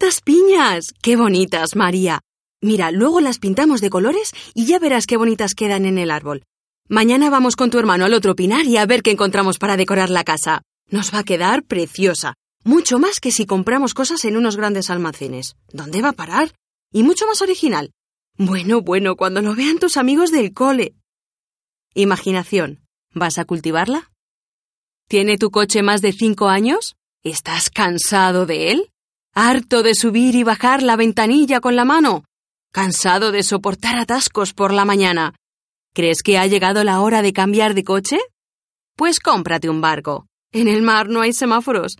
¡Cuántas piñas! ¡Qué bonitas, María! Mira, luego las pintamos de colores y ya verás qué bonitas quedan en el árbol. Mañana vamos con tu hermano al otro pinar y a ver qué encontramos para decorar la casa. Nos va a quedar preciosa. Mucho más que si compramos cosas en unos grandes almacenes. ¿Dónde va a parar? Y mucho más original. Bueno, bueno, cuando lo vean tus amigos del cole. Imaginación. ¿Vas a cultivarla? ¿Tiene tu coche más de cinco años? ¿Estás cansado de él? ¿Harto de subir y bajar la ventanilla con la mano? ¿Cansado de soportar atascos por la mañana? ¿Crees que ha llegado la hora de cambiar de coche? Pues cómprate un barco. En el mar no hay semáforos.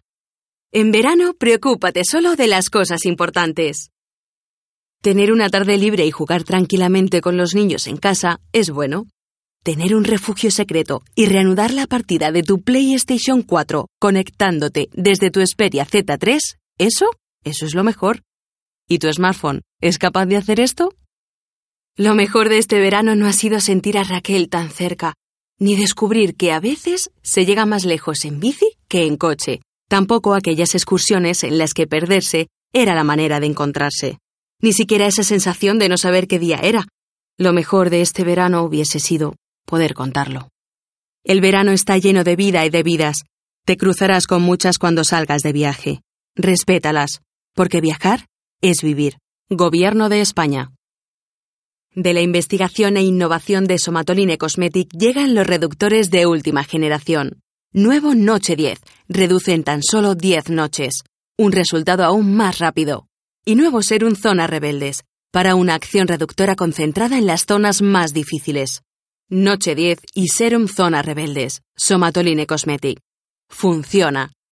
En verano, preocúpate solo de las cosas importantes. Tener una tarde libre y jugar tranquilamente con los niños en casa es bueno. Tener un refugio secreto y reanudar la partida de tu PlayStation 4 conectándote desde tu Xperia Z3, eso, eso es lo mejor. ¿Y tu smartphone es capaz de hacer esto? Lo mejor de este verano no ha sido sentir a Raquel tan cerca, ni descubrir que a veces se llega más lejos en bici que en coche, tampoco aquellas excursiones en las que perderse era la manera de encontrarse, ni siquiera esa sensación de no saber qué día era. Lo mejor de este verano hubiese sido poder contarlo. El verano está lleno de vida y de vidas. Te cruzarás con muchas cuando salgas de viaje. Respétalas, porque viajar es vivir. Gobierno de España. De la investigación e innovación de Somatoline Cosmetic llegan los reductores de última generación. Nuevo Noche 10. Reduce en tan solo 10 noches. Un resultado aún más rápido. Y nuevo Serum Zona Rebeldes. Para una acción reductora concentrada en las zonas más difíciles. Noche 10 y Serum Zona Rebeldes. Somatoline Cosmetic. Funciona.